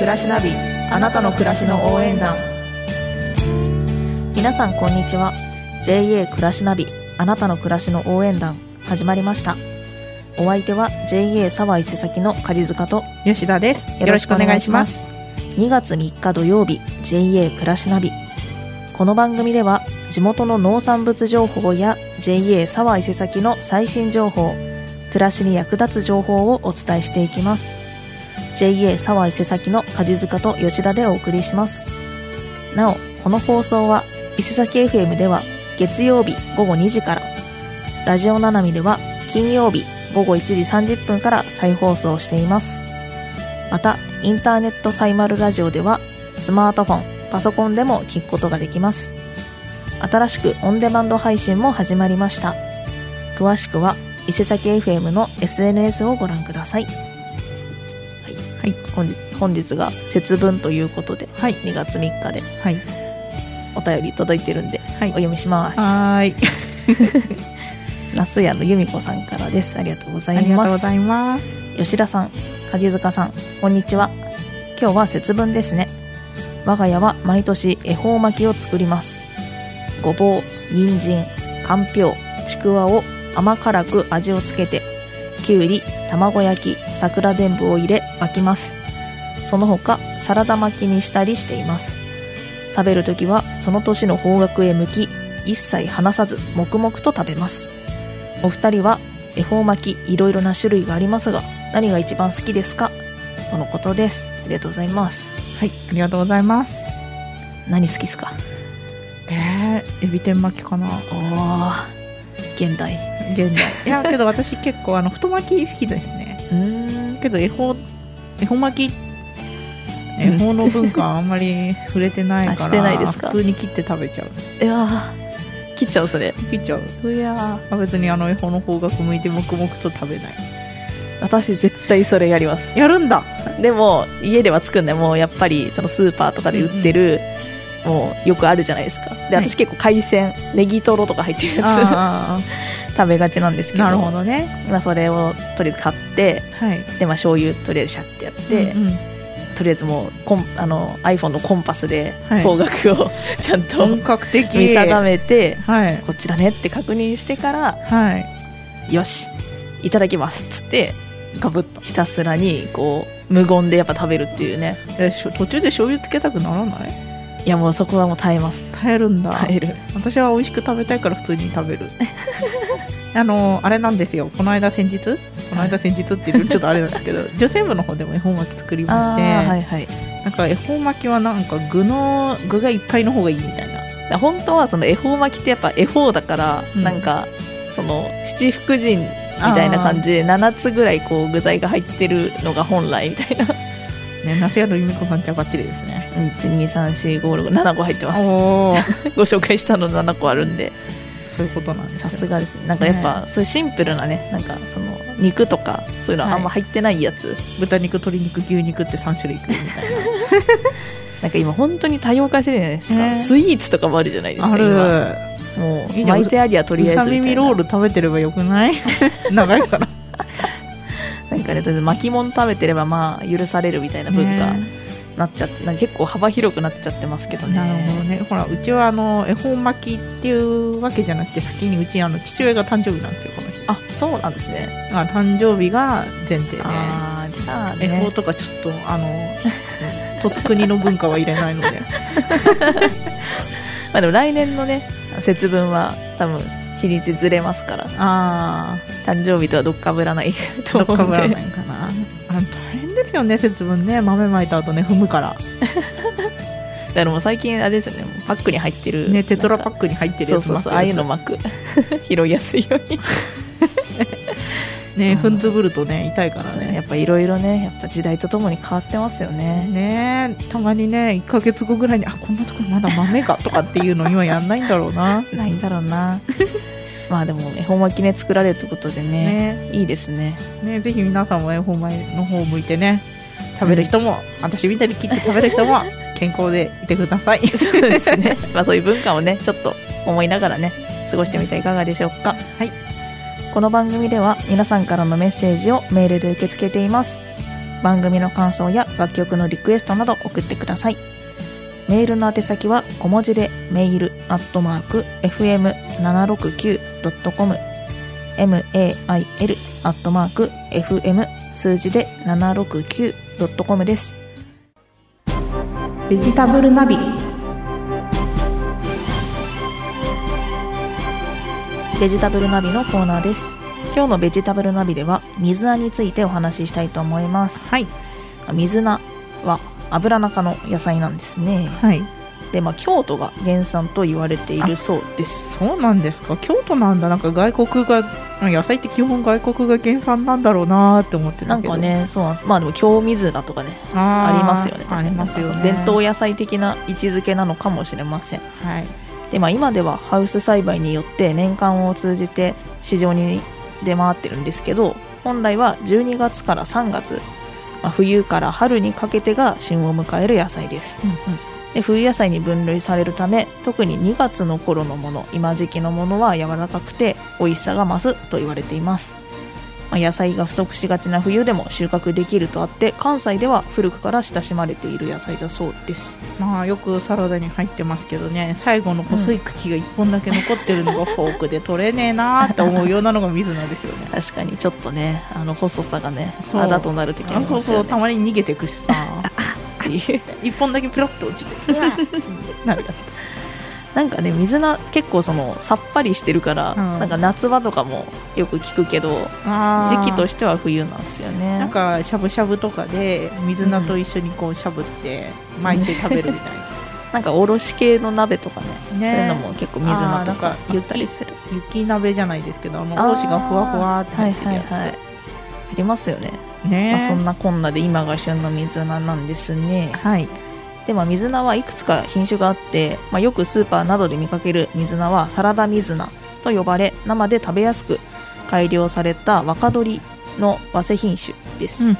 暮らしナビあなたの暮らしの応援団。皆さんこんにちは。JA 暮らしナビあなたの暮らしの応援団始まりました。お相手は JA 沢伊勢崎の梶塚と吉田です。よろしくお願いします。2月3日土曜日 JA 暮らしナビ。この番組では地元の農産物情報や JA 沢伊勢崎の最新情報暮らしに役立つ情報をお伝えしていきます JA 沢伊勢崎の梶塚と吉田でお送りします。なおこの放送は伊勢崎 FM では月曜日午後2時からラジオななみでは金曜日午後1時30分から再放送しています。またインターネットサイマルラジオではスマートフォンパソコンでも聞くことができます。新しくオンデマンド配信も始まりました。詳しくは伊勢崎 FM の SNS をご覧ください。はい、はい本日本日が節分ということで、はい。2月3日ではい。お便り届いてるんで、はい。お読みします。はーい。那須屋の由美子さんからです。ありがとうござあいます。りがとうございます。吉田さん梶塚さんこんにちは。今日は節分ですね。我が家は毎年恵方巻きを作ります。ごぼう人参かんぴょうちくわを甘辛く味をつけてきゅうり卵焼き桜でんぶを入れ巻きます。その他サラダ巻きにしたりしています。食べるときはその年の方角へ向き一切離さず黙々と食べます。お二人は恵方巻きいろいろな種類がありますが何が一番好きですか？とのことです。ありがとうございます。はいありがとうございます。何好きですか？えー、エビ天巻きかな。おー現代。現代。いやけど私結構あの太巻き好きですね。うーんけど恵方恵方巻き恵方の文化あんまり触れてないからあしてないですか？普通に切って食べちゃう。いやー切っちゃうそれ。切っちゃう。いや別にあの恵方の方角向いて黙々と食べない。私絶対それやります。やるんだ。でも家では作んないもうやっぱりそのスーパーとかで売ってる、もうよくあるじゃないですか。ではい。私結構海鮮ネギトロとか入ってるやあつ食べがちなんですけどあなるほどね。まあそれをとりあえず買ってはい。でまあ醤油とりあえずシャッてやって、うんうん。とりあえずもうコンあの iPhone のコンパスではい。方角を ちゃんと本格的。見定めて、はい。こっちだねって確認してからはい。よしいただきますっつってガブッと。ひたすらにこう無言でやっぱ食べるっていうね。途中で醤油つけたくならない？いやもうそこはもう耐えます。耐えるんだ。耐える。私は美味しく食べたいから普通に食べる あのあれなんですよ。この間先日？この間先日っていうとちょっとあれなんですけど 女性部の方でも恵方巻き作りまあして、ーはいはい。なんか恵方巻きはなんか具の具がいっぱいの方がいいみたいな。本当はその恵方巻きってやっぱ恵方だから、うん。なんかその七福神みたいな感じで7つぐらいこう具材が入ってるのが本来みたいな。ね那須屋の由美子さんちゃばっちりですね。1234567個入ってます。ご紹介したの7個あるんでそういうことなんですよさすがですね。なんかやっぱ、そういうシンプルなねなんかその肉とかそういうのあんま入ってないやつ、豚肉鶏肉牛肉って3種類いくみたいな。んか今本当に多様化してるじゃないですか、ね。スイーツとかもあるじゃないですかなある。今。もう巻いてありゃとりあえずうさ耳ロール食べてればよくない？長いからなんかねとりあえず巻き物食べてればまあ許されるみたいな文化。ねなっちゃって、結構幅広くなっちゃってますけどね。なるほどね。ほらうちはあの恵方巻きっていうわけじゃなくて先にうちあの父親が誕生日なんですよこの日。あそうなんですね。あ誕生日が前提で。ああじゃあ恵方ね。とかちょっとあの とつ国の文化は入れないので。まあでも来年のね節分は多分日にちずれますから。あ誕生日とはどっかぶらないあと思うんで。どっかぶらないかなですよね節分ね。豆まいた後ね踏むから。だからもう最近あれですよね。パックに入ってる。ねテトラパッックに入ってるそうそうやつ巻くそうああいうの巻く。拾いやすいように。ね踏んづぶるとね痛いからね。やっぱいろいろねやっぱ時代とともに変わってますよね。ねたまにね1ヶ月後ぐらいにあこんなところまだ豆かとかっていうの今やんないんだろうな。ないんだろうなまあでも恵方巻きね作られるってことでねね。いいですね。ねぜひ皆さんも恵方巻きの方を向いてね食べる人も、私みたいに切って食べる人も 健康でいてください。そうですね。まあそういう文化をねちょっと思いながらね過ごしてみてはいかがでしょうか。はい。この番組では皆さんからのメッセージをメールで受け付けています。番組の感想や楽曲のリクエストなど送ってくださいメールの宛先は小文字でメールアットマーク fm769.com mail アットマーク fm 数字で 769.com です。ベジタブルナビ。ベジタブルナビのコーナーです。今日のベジタブルナビでは水菜についてお話ししたいと思います。はい。水菜は油中の野菜なんですね。はい。でまあ京都が原産と言われているそうです。そうなんですか。京都なんだ。なんか外国が野菜って基本外国が原産なんだろうなーって思ってたけど。なんかねそうなんです。まあでも京水菜とかねありますよね。ありますよね。伝統野菜的な位置づけなのかもしれません。はい。で、まあ、今ではハウス栽培によって年間を通じて市場に出回ってるんですけど本来は12月から3月、まあ、冬から春にかけてが旬を迎える野菜です。で冬野菜に分類されるため特に2月の頃のもの今時期のものは柔らかくて美味しさが増すと言われています、まあ野菜が不足しがちな冬でも収穫できるとあって関西では古くから親しまれている野菜だそうです。まあよくサラダに入ってますけどね。最後の細い茎が1本だけ残ってるのがフォークで取れねえなーって思うようなのが水菜ですよね。確かにちょっとねあの細さがねあだとなる時ありあますよね。そうそうたまに逃げてくしさ。っていう。1本だけペロッと落ちてなるやつなんかね水菜結構そのさっぱりしてるから、うん。なんか夏場とかもよく聞くけど時期としては冬なんですよね。なんかしゃぶしゃぶとかで水菜と一緒にこうしゃぶって巻いて食べるみたいな。んかおろし系の鍋とかねなね。そういうのも結構水菜とかあーなんかあったりする。雪鍋じゃないですけどあのおろしがふわふわって入ってるやつ、はいはいはい。ありますよね、ね。まあ、そんなこんなで今が旬の水菜なんですね。はいで、まあ、水菜はいくつか品種があって、まあ、よくスーパーなどで見かける水菜はサラダ水菜と呼ばれ生で食べやすく改良された若鶏の和製品種です、うんま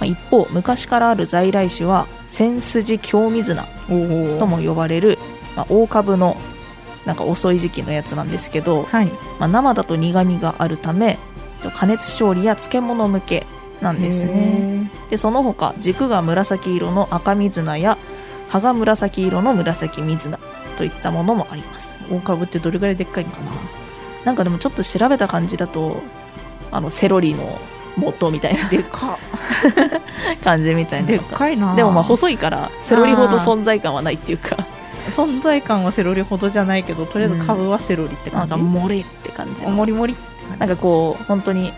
あ、一方昔からある在来種は千筋京水菜とも呼ばれる、まあ、大株のなんか遅い時期のやつなんですけど、はい。まあ、生だと苦みがあるため加熱調理や漬物向けなんですね。でその他軸が紫色の赤水菜や葉が紫色の紫水菜といったものもあります。大株ってどれぐらいでっかいのかな。なんかでもちょっと調べた感じだとあのセロリの元みたいなでっか。感じみたいな。でっかいな。でもまあ細いからセロリほど存在感はないっていうか。存在感はセロリほどじゃないけどとりあえず株はセロリってなん感じ、かモリって感じの。おもりもりって感じ。なんかこう本当に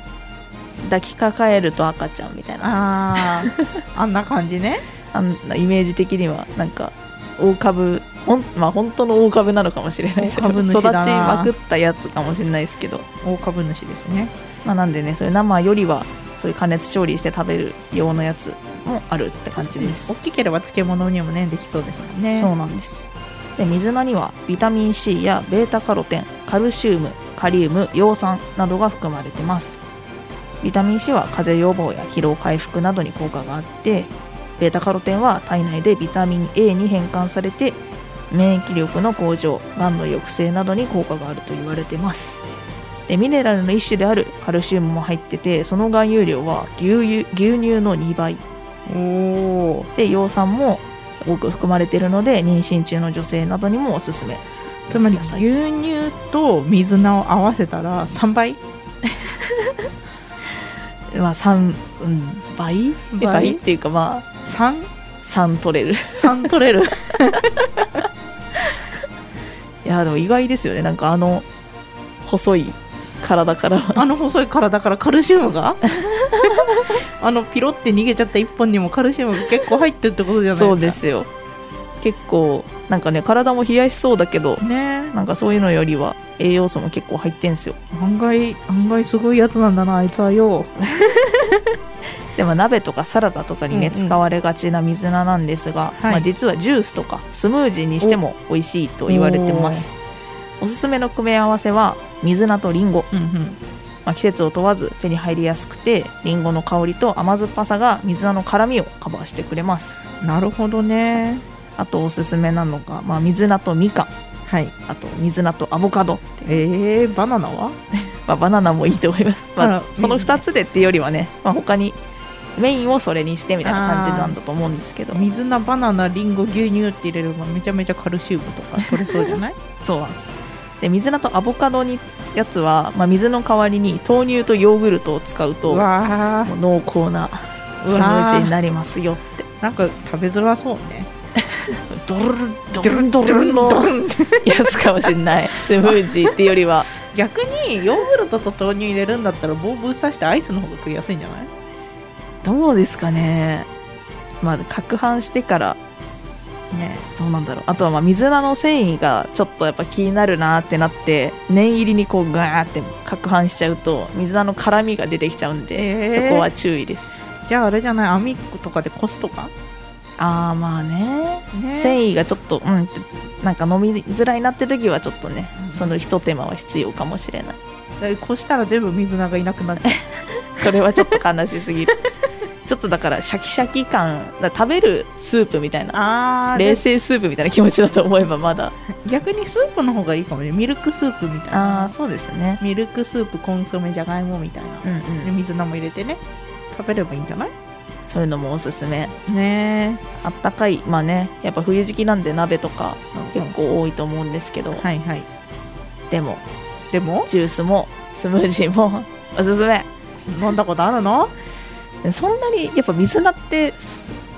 抱きかかえると赤ちゃんみたいな。あー。あんな感じね。あんなイメージ的にはなんか大株ほんまあ本当の大株なのかもしれないですけど大株主育ちまくったやつかもしれないですけど、大株主ですね。まあ、なんでねそういう生よりはそういう加熱調理して食べる用のやつもあるって感じです。大きければ漬物にもねできそうですもんね。そうなんです。で水菜にはビタミン C やベータカロテンカルシウムカリウム葉酸などが含まれてますビタミン C は風邪予防や疲労回復などに効果があってベータカロテンは体内でビタミン A に変換されて免疫力の向上がんの抑制などに効果があると言われてます。でミネラルの一種であるカルシウムも入っててその含有量は牛乳牛乳の2倍。おおで葉酸も多く含まれているので妊娠中の女性などにもおすすめ。つまり牛乳と水菜を合わせたら3倍？まあ3、うん、倍？倍？倍？っていうかまあ 3? 3取れる。3取れる。いやでも意外ですよね。なんかあの細い体から。あの細い体からカルシウムが？あのピロって逃げちゃった1本にもカルシウムが結構入ってるってことじゃないそうでですすよ結構なんかね体も冷やしそうだけどかね。なんかそういうのよりは栄養素も結構入ってんすよ。案外案外すごいやつなんだなあいつはよ。でも鍋とかサラダとかにね、うんうん。使われがちな水菜なんですが、はい。まあ、実はジュースとかスムージーにしても美味しいと言われてます。おすすめの組み合わせは水菜とリンゴ、うんうん。まあ、季節を問わず手に入りやすくてリンゴの香りと甘酸っぱさが水菜の辛みをカバーしてくれます。なるほどねあとおすすめなのが、まあ、水菜とみかん。はい。あと水菜とアボカド、えー、バナナは？まあ、バナナもいいと思います、まあそのいいね2つでっていうよりはね、まあ、他にメインをそれにしてみたいな感じなんだと思うんですけど。水菜バナナリンゴ牛乳って入れればめちゃめちゃカルシウムとか取れそうじゃない？そうなんです。で水菜とアボカドにやつは、まあ、水の代わりに豆乳とヨーグルトを使うと濃厚なスムージーになりますよって。ーなんか食べづらそうねドルルドルンドルンのやつかもしれないスムージーっていうよりは逆にヨーグルトと豆乳入れるんだったら棒ぶっ刺してアイスの方が食いやすいんじゃないどうですかねまあ攪拌してからねどうなんだろうあとはまあ水菜の繊維がちょっとやっぱ気になるなってなって念入りにこうガーって攪拌しちゃうと水菜の辛みが出てきちゃうんで、えーそこは注意ですじゃああれじゃない網とかでこすとかああまあね。ね。繊維がちょっとうんなんか飲みづらいなって時はちょっとね、うん。その一手間は必要かもしれない。えこしたら全部水菜がいなくなっちゃうそれはちょっと悲しすぎる。ちょっとだからシャキシャキ感食べるスープみたいな。冷製スープみたいな気持ちだと思えばまだ。逆にスープの方がいいかもね。ミルクスープみたいあな。あそうですね。ミルクスープコンソメじゃがいもみたいな、うんうん。で水菜も入れてね。食べればいいんじゃない？そういうのもおすすめ。ねあったかいまあねやっぱ冬時期なんで鍋とかえ結構多いと思うんですけど、はいはい。でもでも？ジュースもスムージーも おすすめ。飲んだことあるの？そんなにやっぱ水菜って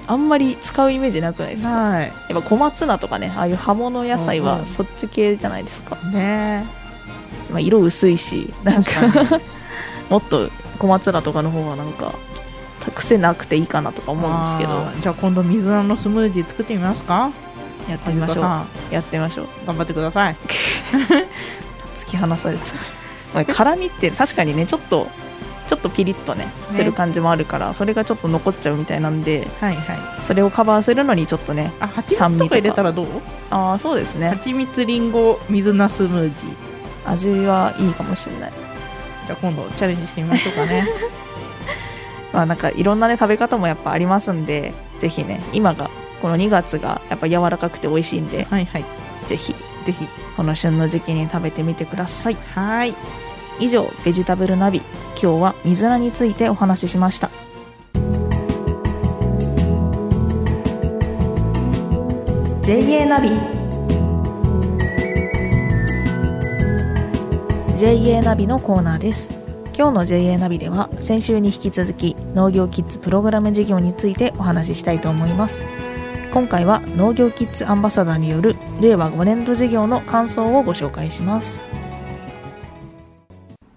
あんまり使うイメージなくないですか？はい。やっぱ小松菜とかねああいう葉物野菜うんうん。はそっち系じゃないですか、ねまあ、色薄いしなんか もっと小松菜とかの方がなんか癖なくていいかなとか思うんですけど。じゃあ今度水菜のスムージー作ってみますか？やってみましょう。はやってみましょう。頑張ってください。突き放されて辛みって確かにねちょっとちょっとピリッとねする感じもあるから、それがちょっと残っちゃうみたいなんではいはい。それをカバーするのにちょっとねあ蜂蜜とか入れたらどう？ああそうですね。蜂蜜りんご水菜スムージー。味はいいかもしれない。じゃあ今度チャレンジしてみましょうかね まあなんかいろんなね食べ方もやっぱありますんでぜひね今がこの2月がやっぱ柔らかくて美味しいんではいはい。ぜひぜひ。この旬の時期に食べてみてください。はい。以上ベジタブルナビ。今日は水菜についてお話ししました。JA ナビ。JA ナビのコーナーです今日の JA ナビでは先週に引き続き農業キッズプログラム事業についてお話ししたいと思います。今回は農業キッズアンバサダーによる令和5年度事業の感想をご紹介します。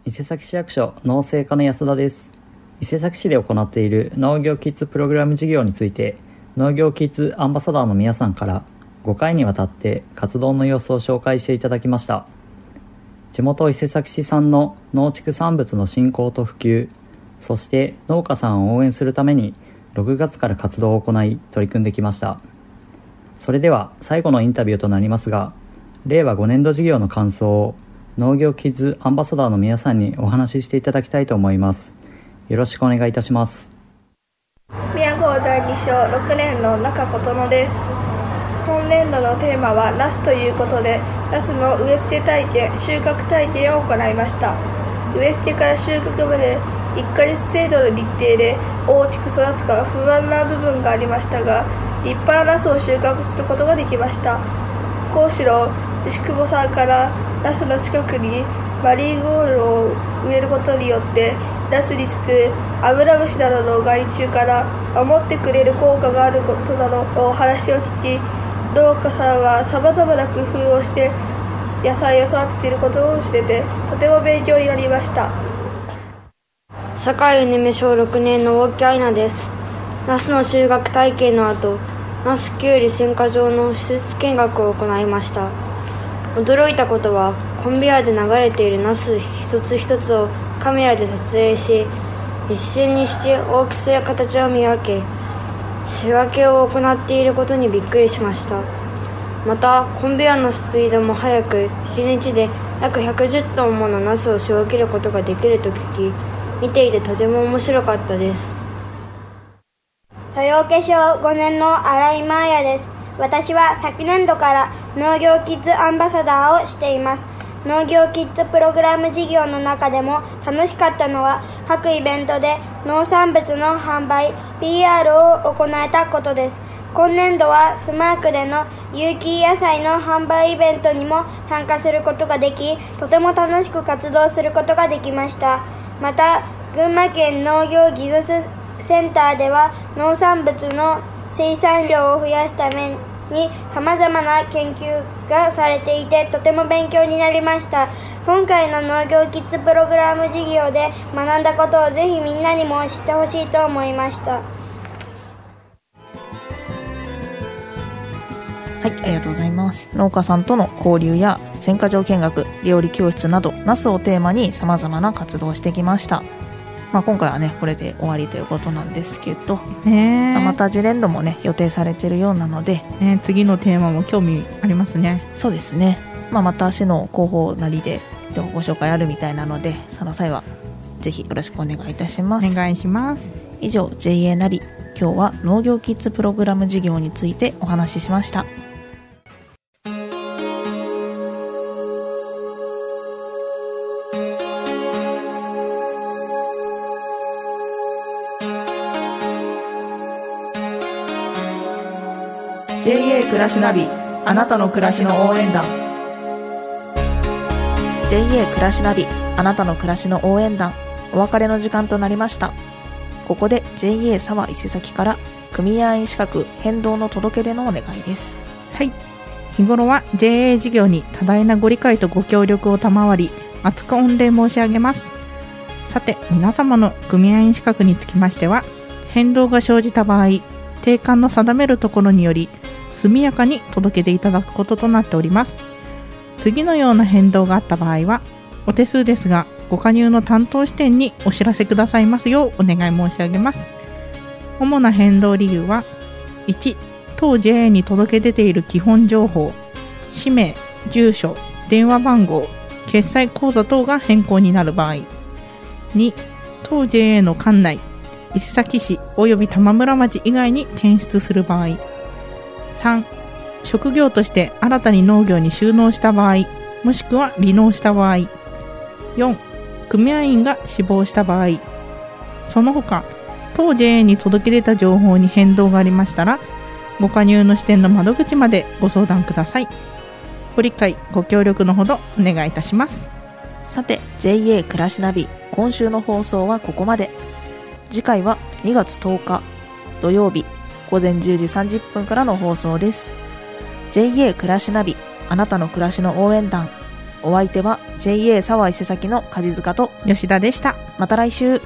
伊勢崎市役所農政課の安田です。伊勢崎市で行っている農業キッズプログラム事業について農業キッズアンバサダーの皆さんから5回にわたって活動の様子を紹介していただきました。地元伊勢崎市産の農畜産物の振興と普及そして農家さんを応援するために6月から活動を行い取り組んできました。それでは最後のインタビューとなりますが令和5年度事業の感想を農業キッズアンバサダーの皆さんにお話ししていただきたいと思います。よろしくお願いいたします。宮郷第2章6年の中琴乃です。今年度のテーマはナスということでナスの植え付け体験収穫体験を行いました。植え付けから収穫まで1ヶ月程度の日程で大きく育つか不安な部分がありましたが立派なナスを収穫することができました。講師の牛久保さんからナスの近くにマリーゴールドを植えることによってナスにつくアブラムシなどの害虫から守ってくれる効果があることなどお話を聞き農家さんはさまざまな工夫をして野菜を育てていることを知れてとても勉強になりました。社会うねめ小6年の大木愛菜です。ナスの収穫体験の後ナスキュウリ選果場の施設見学を行いました。驚いたことはコンベヤーで流れているナス一つ一つをカメラで撮影し一瞬にして大きさや形を見分け仕分けを行っていることにびっくりしました。またコンベヤのスピードも速く1日で約110トンものナスを仕分けることができると聞き見ていてとても面白かったです。豊岡小5年の新井真彩です。私は昨年度から農業キッズアンバサダーをしています。農業キッズプログラム事業の中でも楽しかったのは各イベントで農産物の販売 PR を行えたことです。今年度はスマークでの有機野菜の販売イベントにも参加することができとても楽しく活動することができました。また群馬県農業技術センターでは農産物の生産量を増やすために様々な研究がされていてとても勉強になりました今回の農業キッズプログラム事業で学んだことをぜひみんなにも知ってほしいと思いましたはい、ありがとうございます。農家さんとの交流や選果場見学、料理教室など、ナスをテーマに様々な活動をしてきました。まあ、今回はね、これで終わりということなんですけど、ねえ。また次年度もね、予定されてるようなので、ね次のテーマも興味ありますね。そうですね、まあ、また市の広報なりでご紹介あるみたいなので、その際はぜひよろしくお願いいたします。お願いします。以上 JA ナビ今日は農業キッズプログラム事業についてお話ししました「暮らしナビあなたの暮らしの応援団」JA 暮らしナビあなたの暮らしの応援団。お別れの時間となりました。ここで JA 沢伊勢崎から組合員資格変動の届け出のお願いです。はい。日頃は JA 事業に多大なご理解とご協力を賜り厚く御礼申し上げます。さて皆様の組合員資格につきましては変動が生じた場合定款の定めるところにより速やかに届けていただくこととなっております。次のような変動があった場合はお手数ですがご加入の担当支店にお知らせくださいますようお願い申し上げます。主な変動理由は1当 JA に届け出ている基本情報氏名住所電話番号決済口座等が変更になる場合。2当 JA の管内伊勢崎市及び玉村町以外に転出する場合。3職業として新たに農業に就農した場合もしくは離農した場合。4組合員が死亡した場合。その他当 JA に届け出た情報に変動がありましたらご加入の支店の窓口までご相談ください。ご理解ご協力のほどお願いいたします。さて JA 暮らしナビ今週の放送はここまで。次回は2月10日土曜日午前10時30分からの放送です。JA 暮らしナビあなたの暮らしの応援団。お相手は JA 沢伊勢崎の梶塚と吉田でした。また来週